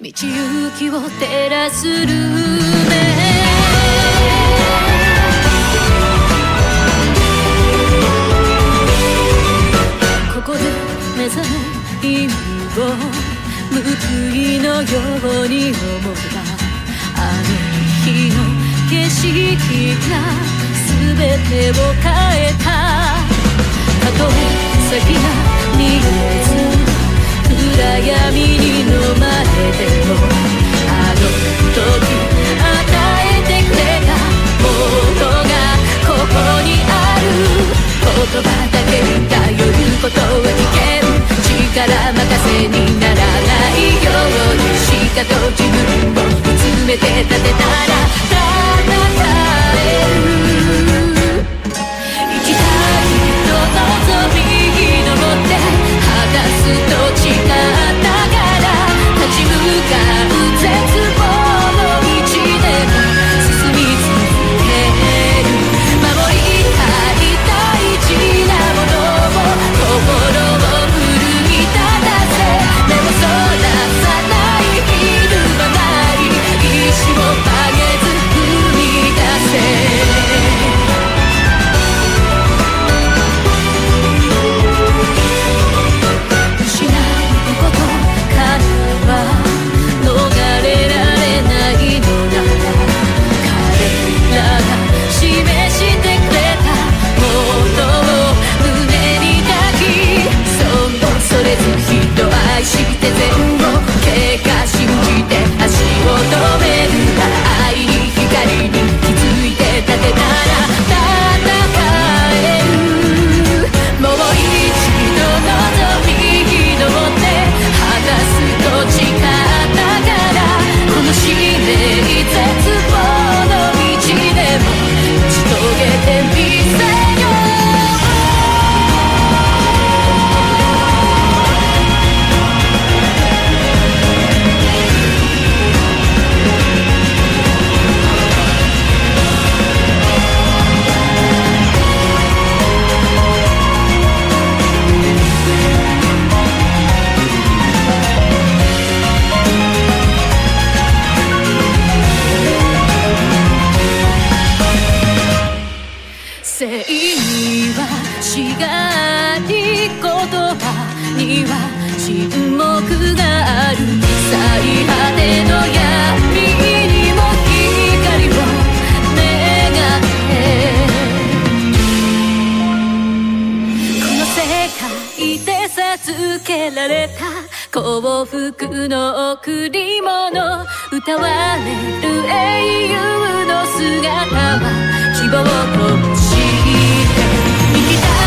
道行きを照らすルーメここで目覚め意味を報いのように思ったあの日の景色が全てを変えた。たとえ先が見えめて立てたら生にはしがり言葉には沈黙がある最果ての闇にも光を願ってこの世界で授けられた。幸福の贈り物。歌われる英雄の姿は。希望をって生きたい